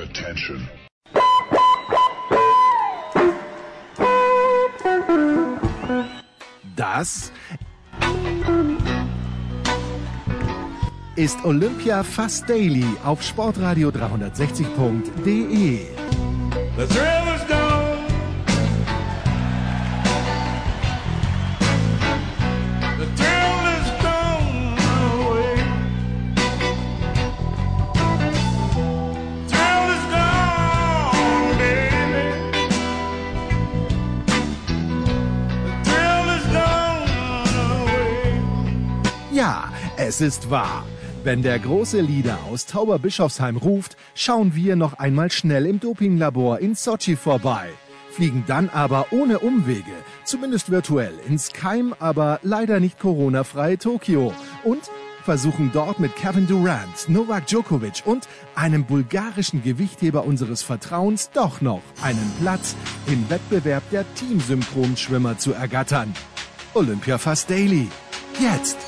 Attention. Das ist Olympia Fast Daily auf sportradio360.de. ist wahr. Wenn der große Leader aus Tauberbischofsheim ruft, schauen wir noch einmal schnell im Dopinglabor in Sochi vorbei. Fliegen dann aber ohne Umwege, zumindest virtuell, ins Keim, aber leider nicht Corona-freie Tokio und versuchen dort mit Kevin Durant, Novak Djokovic und einem bulgarischen Gewichtheber unseres Vertrauens doch noch einen Platz im Wettbewerb der Teamsynchronschwimmer zu ergattern. Olympia Fast Daily. Jetzt.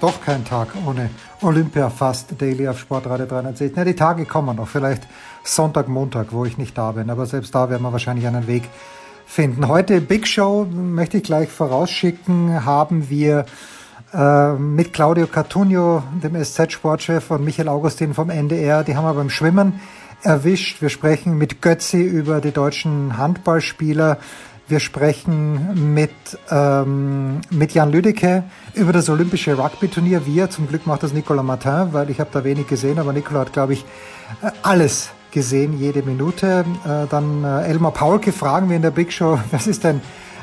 Doch kein Tag ohne Olympia Fast Daily auf Sportradio 360. Na, die Tage kommen noch, vielleicht Sonntag, Montag, wo ich nicht da bin, aber selbst da werden wir wahrscheinlich einen Weg finden. Heute Big Show, möchte ich gleich vorausschicken, haben wir äh, mit Claudio Cartunio, dem SZ-Sportchef, und Michael Augustin vom NDR, die haben wir beim Schwimmen erwischt. Wir sprechen mit Götzi über die deutschen Handballspieler. Wir sprechen mit, ähm, mit Jan Lüdecke über das olympische Rugby-Turnier. Wir, zum Glück macht das Nicolas Martin, weil ich habe da wenig gesehen, aber Nicolas hat, glaube ich, äh, alles gesehen, jede Minute. Äh, dann äh, Elmar Paulke fragen wir in der Big Show, was ist denn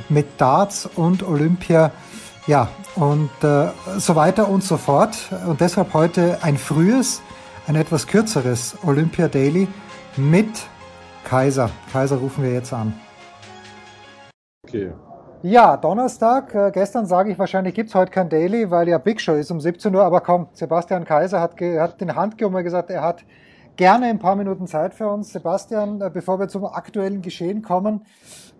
mit Darts und Olympia? Ja, und äh, so weiter und so fort. Und deshalb heute ein frühes, ein etwas kürzeres Olympia Daily mit Kaiser. Kaiser rufen wir jetzt an. Okay. Ja, Donnerstag. Äh, gestern sage ich, wahrscheinlich gibt's heute kein Daily, weil ja Big Show ist um 17 Uhr. Aber komm, Sebastian Kaiser hat, ge hat den Hand gehoben und gesagt, er hat gerne ein paar Minuten Zeit für uns. Sebastian, äh, bevor wir zum aktuellen Geschehen kommen,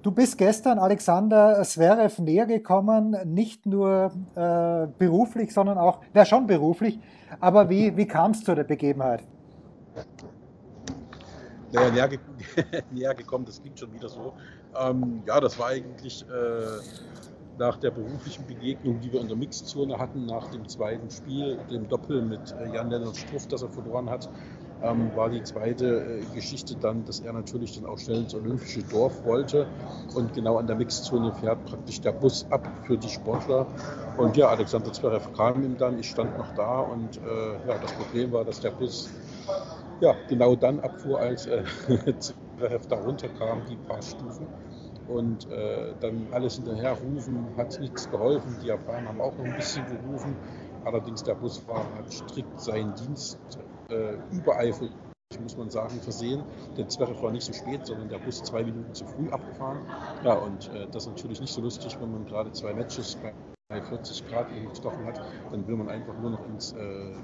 du bist gestern Alexander Zverev näher gekommen, nicht nur äh, beruflich, sondern auch, ja schon beruflich, aber wie, wie kam es zu der Begebenheit? Naja, näher, ge näher gekommen, das klingt schon wieder so. Ähm, ja, das war eigentlich äh, nach der beruflichen Begegnung, die wir in der Mixzone hatten, nach dem zweiten Spiel, dem Doppel mit äh, Jan-Lennart Struff, das er verloren hat, ähm, war die zweite äh, Geschichte dann, dass er natürlich dann auch schnell ins Olympische Dorf wollte. Und genau an der Mixzone fährt praktisch der Bus ab für die Sportler. Und ja, Alexander Zverev kam ihm dann, ich stand noch da und äh, ja, das Problem war, dass der Bus ja, genau dann abfuhr, als äh, Da runterkam, die paar Stufen. Und äh, dann alles hinterher rufen, hat nichts geholfen. Die Japaner haben auch noch ein bisschen gerufen. Allerdings der Busfahrer hat strikt seinen Dienst äh, übereifrig, muss man sagen, versehen. Der Zverev war nicht so spät, sondern der Bus zwei Minuten zu früh abgefahren. Ja, und äh, das ist natürlich nicht so lustig, wenn man gerade zwei Matches bei 40 Grad gestochen hat. Dann will man einfach nur noch ins äh,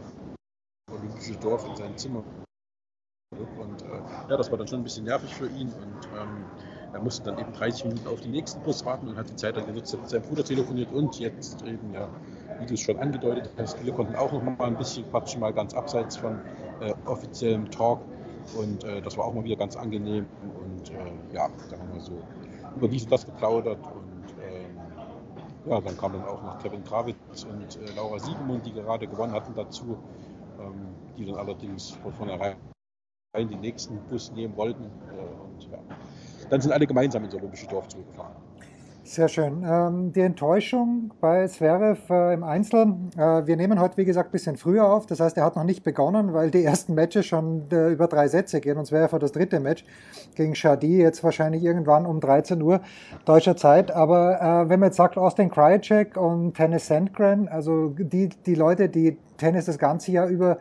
olympische Dorf, in sein Zimmer und äh, ja, das war dann schon ein bisschen nervig für ihn. Und ähm, er musste dann eben 30 Minuten auf den nächsten Bus warten und hat die Zeit dann genutzt, hat mit seinem Bruder telefoniert und jetzt eben, ja, wie du es schon angedeutet hast, wir konnten auch noch mal ein bisschen quatschen, mal ganz abseits von äh, offiziellem Talk. Und äh, das war auch mal wieder ganz angenehm. Und äh, ja, dann haben wir so über dies und das geplaudert. Und ähm, ja, dann kam dann auch noch Kevin Krawitz und äh, Laura Siegemund, die gerade gewonnen hatten, dazu, ähm, die dann allerdings von vornherein den nächsten Bus nehmen wollten. Äh, Und ja, dann sind alle gemeinsam ins Olympische Dorf zurückgefahren. Sehr schön. Ähm, die Enttäuschung bei Zverev äh, im Einzel. Äh, wir nehmen heute, wie gesagt, ein bisschen früher auf. Das heißt, er hat noch nicht begonnen, weil die ersten Matches schon über drei Sätze gehen. Und Zverev hat das dritte Match gegen Shadi jetzt wahrscheinlich irgendwann um 13 Uhr deutscher Zeit. Aber wenn man jetzt sagt, Austin Krajicek und Tennis Sandgren, also die, die Leute, die Tennis das ganze Jahr über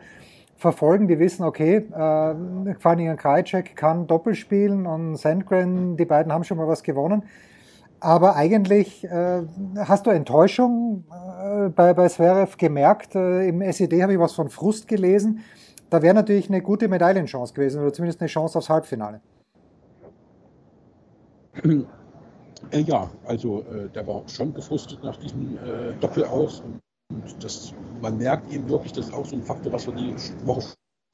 verfolgen, die wissen, okay, äh, vor allem Krajicek kann Doppel spielen und Sandgren, die beiden haben schon mal was gewonnen. Aber eigentlich äh, hast du Enttäuschung äh, bei, bei Zverev gemerkt. Äh, Im SED habe ich was von Frust gelesen. Da wäre natürlich eine gute Medaillenchance gewesen oder zumindest eine Chance aufs Halbfinale. Äh, ja, also äh, der war schon gefrustet nach diesem äh, Doppel aus. Und das, man merkt eben wirklich, das ist auch so ein Faktor, was wir die Woche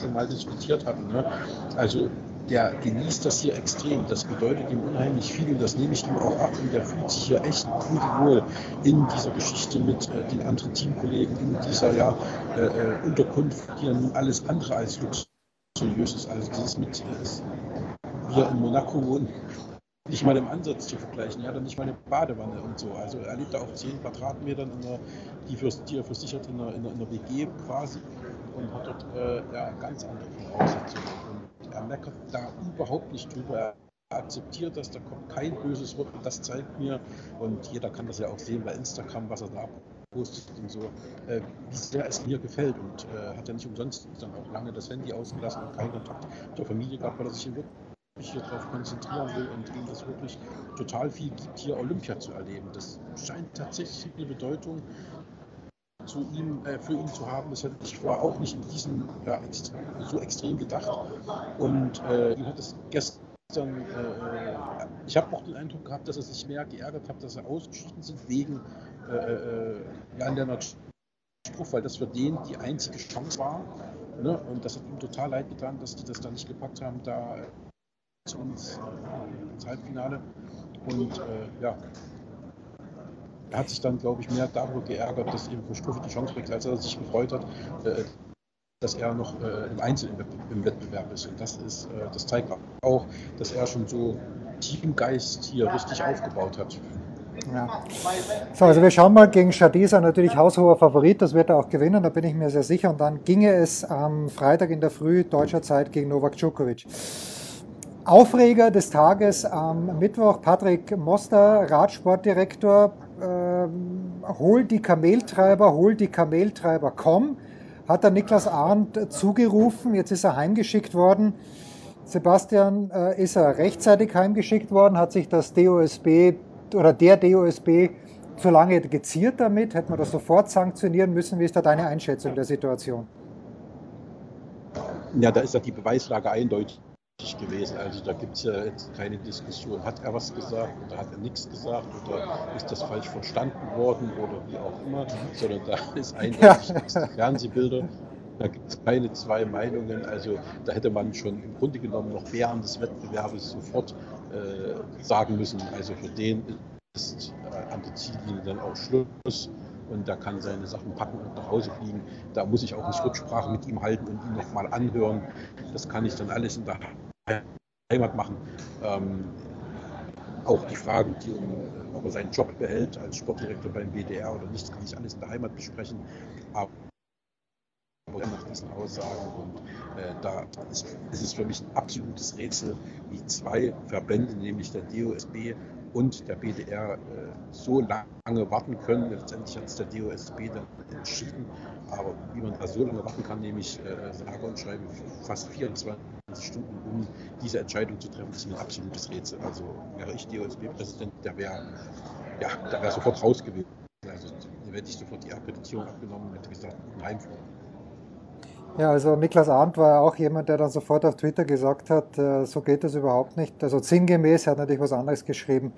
schon mal diskutiert hatten. Ne? Also der genießt das hier extrem. Das bedeutet ihm unheimlich viel und das nehme ich ihm auch ab. Und der fühlt sich hier echt pudelwohl in dieser Geschichte mit äh, den anderen Teamkollegen, in dieser ja, äh, äh Unterkunft, die ja nun alles andere als luxuriös ist. Also dieses mit äh, wir in Monaco wohnen, nicht mal im Ansatz zu vergleichen. Er hat nicht mal eine Badewanne und so. Also er lebt da auf 10 Quadratmetern, in der, die, für, die er versichert in einer, in, einer, in WG quasi und hat dort äh, ja, ganz andere Voraussetzungen. Und er meckert da überhaupt nicht drüber. Er akzeptiert das, da kommt kein böses Wort und das zeigt mir, und jeder kann das ja auch sehen bei Instagram, was er da postet und so, äh, wie sehr es mir gefällt. Und äh, hat ja nicht umsonst dann auch lange das Handy ausgelassen und keinen Kontakt zur Familie gehabt, weil er sich hier wirklich hier darauf konzentrieren will und ihm das wirklich total viel gibt, hier Olympia zu erleben. Das scheint tatsächlich eine Bedeutung zu ihm, äh, für ihn zu haben. Das hätte ich vorher auch nicht in diesem ja, so extrem gedacht. Und äh, hat es gestern, äh, ich habe auch den Eindruck gehabt, dass er sich mehr geärgert hat, dass er ausgeschieden sind wegen äh, äh Jan Lennart Spruch, weil das für den die einzige Chance war. Ne? Und das hat ihm total leid getan, dass die das da nicht gepackt haben, da zu uns äh, ins Halbfinale. Und äh, ja, er hat sich dann, glaube ich, mehr darüber geärgert, dass ihm für Stufe die Chance kriegt, als er sich gefreut hat, äh, dass er noch äh, im Einzel im Wettbewerb ist. Und das ist, äh, das zeigt auch, dass er schon so Teamgeist hier richtig aufgebaut hat. Ja. So, also wir schauen mal gegen Shadisa, natürlich haushoher Favorit, das wird er auch gewinnen, da bin ich mir sehr sicher. Und dann ginge es am Freitag in der Früh deutscher Zeit gegen Novak Djokovic. Aufreger des Tages am Mittwoch, Patrick Moster, Radsportdirektor, äh, holt die Kameltreiber, holt die Kameltreiber, komm, hat der Niklas Arndt zugerufen, jetzt ist er heimgeschickt worden. Sebastian, äh, ist er rechtzeitig heimgeschickt worden, hat sich das DOSB oder der DOSB zu lange geziert damit, hätte man das sofort sanktionieren müssen, wie ist da deine Einschätzung der Situation? Ja, da ist ja die Beweislage eindeutig gewesen. Also da gibt es ja jetzt keine Diskussion. Hat er was gesagt oder hat er nichts gesagt oder ist das falsch verstanden worden oder wie auch immer, sondern da ist eindeutig ja. Fernsehbilder. Da gibt es keine zwei Meinungen. Also da hätte man schon im Grunde genommen noch während des Wettbewerbes sofort äh, sagen müssen, also für den ist äh, an der Ziellinie dann auch Schluss und da kann seine Sachen packen und nach Hause fliegen. Da muss ich auch nicht Rücksprache mit ihm halten und ihn nochmal anhören. Das kann ich dann alles in der Heimat machen. Ähm, auch die Fragen, die, ob er seinen Job behält als Sportdirektor beim BDR oder nicht, kann ich alles in der Heimat besprechen. Aber nach diesen Aussagen und äh, da ist, ist, es für mich ein absolutes Rätsel, wie zwei Verbände, nämlich der DOSB und der BDR, äh, so lange warten können. Letztendlich hat es der DOSB dann entschieden, aber wie man da so lange warten kann, nämlich äh, sage und schreibe fast 24 Stunden, um diese Entscheidung zu treffen, ist mir ein absolutes Rätsel. Also wäre ich DOSB-Präsident, der wäre ja, der wäre sofort raus gewesen. Also da hätte ich sofort die Akkreditierung abgenommen und hätte gesagt, ein Heimflug. Ja, also Niklas Arndt war auch jemand, der dann sofort auf Twitter gesagt hat, äh, so geht das überhaupt nicht. Also sinngemäß, er hat natürlich was anderes geschrieben.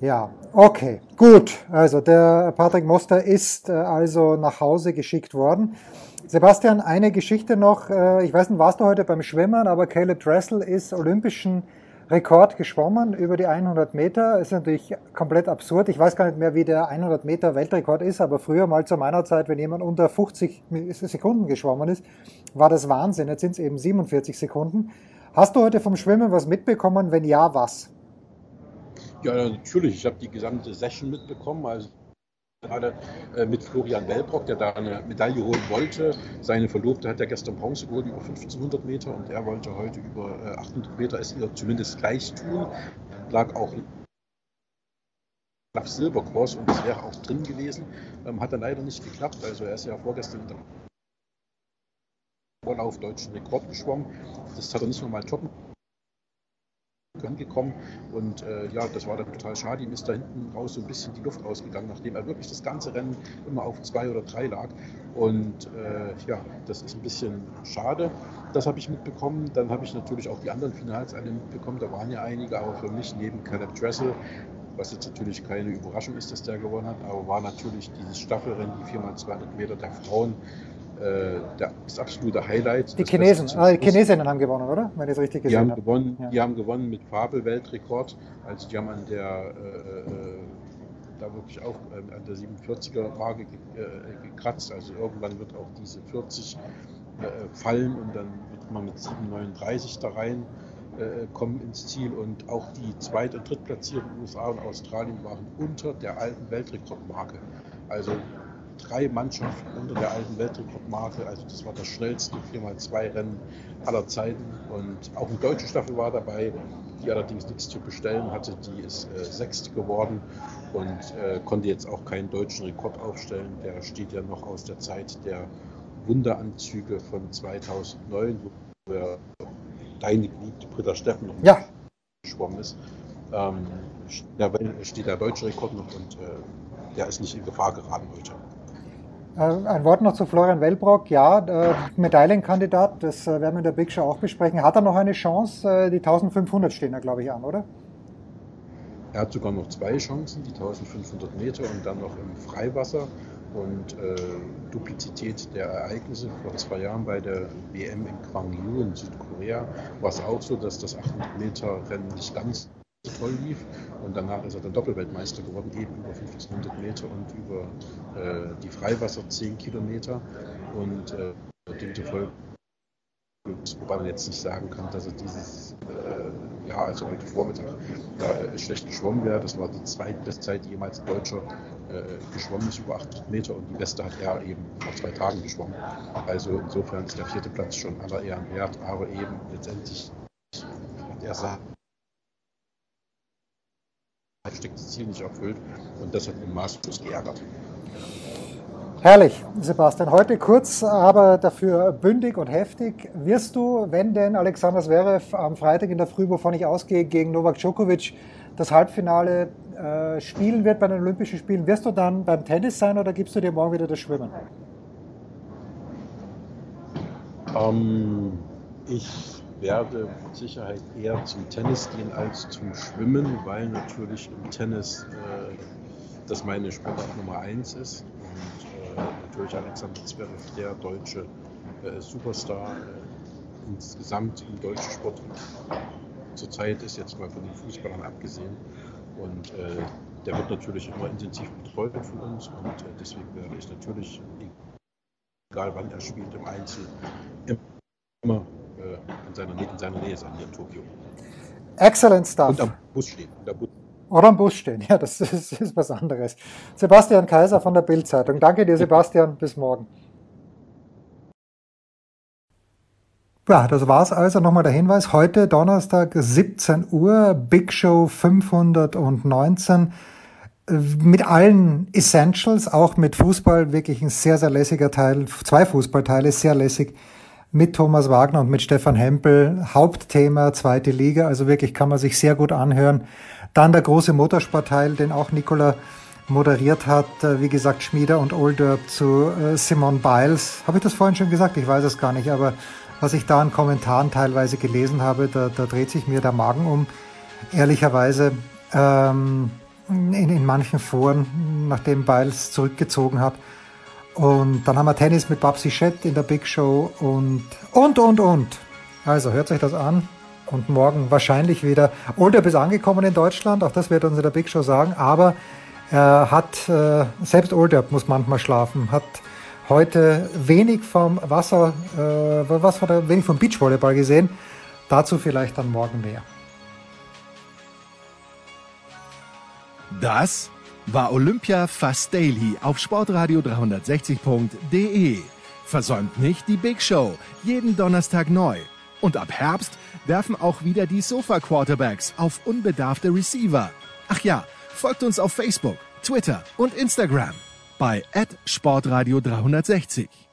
Ja, okay, gut. Also der Patrick Moster ist äh, also nach Hause geschickt worden. Sebastian, eine Geschichte noch. Äh, ich weiß nicht, warst du heute beim Schwimmen, aber Caleb Dressel ist olympischen Rekord geschwommen über die 100 Meter. Ist natürlich komplett absurd. Ich weiß gar nicht mehr, wie der 100 Meter Weltrekord ist, aber früher mal zu meiner Zeit, wenn jemand unter 50 Sekunden geschwommen ist, war das Wahnsinn. Jetzt sind es eben 47 Sekunden. Hast du heute vom Schwimmen was mitbekommen? Wenn ja, was? Ja, natürlich. Ich habe die gesamte Session mitbekommen. Also gerade äh, mit Florian Wellbrock, der da eine Medaille holen wollte. Seine Verlobte hat ja gestern Bronze geholt über 1500 Meter und er wollte heute über äh, 800 Meter es ihr zumindest gleich tun. Lag auch auf Silbercross und das wäre auch drin gewesen. Ähm, hat dann leider nicht geklappt. Also er ist ja vorgestern in der Vorlauf deutschen Rekord geschwommen. Das hat er nicht nochmal toppen angekommen. Und äh, ja, das war dann total schade. Ihm ist da hinten raus so ein bisschen die Luft ausgegangen, nachdem er wirklich das ganze Rennen immer auf zwei oder drei lag. Und äh, ja, das ist ein bisschen schade. Das habe ich mitbekommen. Dann habe ich natürlich auch die anderen Finals alle mitbekommen. Da waren ja einige, aber für mich neben Caleb Dressel was jetzt natürlich keine Überraschung ist, dass der gewonnen hat, aber war natürlich dieses Staffelrennen, die 4x200 Meter der Frauen, der, das absolute Highlight. Die Chinesen, ah, die. Chinesinnen haben gewonnen, oder? Wenn ich es richtig Die gesehen haben, habe. gewonnen, Ja. die haben gewonnen mit Fabel-Weltrekord. Also die haben an der, äh, äh, da wirklich auch äh, an der 47er-Marke ge äh, gekratzt. Also irgendwann wird auch diese 40 äh, fallen und dann wird man mit 7,39 da rein äh, kommen ins Ziel. Und auch die Zweit- und Drittplatzierten USA und Australien waren unter der alten Weltrekordmarke. Also drei Mannschaften unter der alten Weltrekordmarke. Also das war das schnellste 4x2-Rennen aller Zeiten. Und auch eine deutsche Staffel war dabei, die allerdings nichts zu bestellen hatte. Die ist äh, Sechste geworden und äh, konnte jetzt auch keinen deutschen Rekord aufstellen. Der steht ja noch aus der Zeit der Wunderanzüge von 2009, wo deine geliebte Britta Steffen noch Ja. geschwommen ist. Ähm, da steht der deutsche Rekord noch und äh, der ist nicht in Gefahr geraten heute. Äh, Ein Wort noch zu Florian Wellbrock. Ja, äh, Medaillenkandidat, das äh, werden wir in der Big Show auch besprechen. Hat er noch eine Chance? Die 1500 stehen da, glaube ich, an, oder? Er hat sogar noch zwei Chancen, die 1500 Meter und dann noch im Freiwasser. Und äh, Duplizität der Ereignisse vor zwei Jahren bei der WM in Gwangju in Südkorea war es auch so, dass das 800 Meter Rennen nicht ganz toll lief. Und danach ist er dann Doppelweltmeister geworden, eben über 1500 Meter und über äh, die Freiwasser 10 Kilometer. Und äh, demzufolge Wobei man jetzt nicht sagen kann, dass er dieses, äh, ja, also heute Vormittag äh, schlecht geschwommen wäre. Das war die zweitbeste Zeit, die jemals Deutscher äh, geschwommen ist, über 800 Meter. Und die beste hat er eben vor zwei Tagen geschwommen. Also insofern ist der vierte Platz schon aller Ehren wert. Aber eben letztendlich hat er sein gestecktes Ziel nicht erfüllt. Und das hat ihn maßlos geärgert. Herrlich, Sebastian. Heute kurz, aber dafür bündig und heftig. Wirst du, wenn denn Alexander Zverev am Freitag in der Früh, wovon ich ausgehe, gegen Novak Djokovic das Halbfinale äh, spielen wird bei den Olympischen Spielen, wirst du dann beim Tennis sein oder gibst du dir morgen wieder das Schwimmen? Ähm, ich werde mit Sicherheit eher zum Tennis gehen als zum Schwimmen, weil natürlich im Tennis äh, das meine Sportart Nummer eins ist. Und äh, natürlich Alexander Zverev, der deutsche äh, Superstar äh, insgesamt im deutschen Sport zurzeit ist, jetzt mal von den Fußballern abgesehen. Und äh, der wird natürlich immer intensiv betreut von uns und äh, deswegen werde ich natürlich, egal wann er spielt im Einzel, immer in, seiner, in seiner Nähe sein hier in Tokio. Excellent stuff. Und am Bus stehen. Bus Oder am Bus stehen, ja, das ist, ist was anderes. Sebastian Kaiser von der Bild-Zeitung. Danke dir, Sebastian. Bis morgen. Ja, das war's also. Nochmal der Hinweis. Heute Donnerstag 17 Uhr, Big Show 519 äh, mit allen Essentials, auch mit Fußball, wirklich ein sehr, sehr lässiger Teil, zwei Fußballteile, sehr lässig, mit Thomas Wagner und mit Stefan Hempel, Hauptthema zweite Liga, also wirklich kann man sich sehr gut anhören. Dann der große Motorsportteil, den auch Nicola moderiert hat, äh, wie gesagt, Schmieder und Olderb zu äh, Simon Biles. Habe ich das vorhin schon gesagt? Ich weiß es gar nicht, aber was ich da an Kommentaren teilweise gelesen habe, da, da dreht sich mir der Magen um, ehrlicherweise. Ähm, in, in manchen Foren, nachdem Biles zurückgezogen hat. Und dann haben wir Tennis mit Babsi Schett in der Big Show und, und, und, und. Also hört euch das an. Und morgen wahrscheinlich wieder. Older ist angekommen in Deutschland, auch das wird uns in der Big Show sagen. Aber er hat, äh, selbst Older muss manchmal schlafen, hat heute wenig vom Wasser, äh, was war da, wenig vom Beachvolleyball gesehen. Dazu vielleicht dann morgen mehr. Das war Olympia Fast Daily auf Sportradio 360.de. Versäumt nicht die Big Show, jeden Donnerstag neu. Und ab Herbst werfen auch wieder die Sofa Quarterbacks auf unbedarfte Receiver. Ach ja, folgt uns auf Facebook, Twitter und Instagram bei Sportradio 360.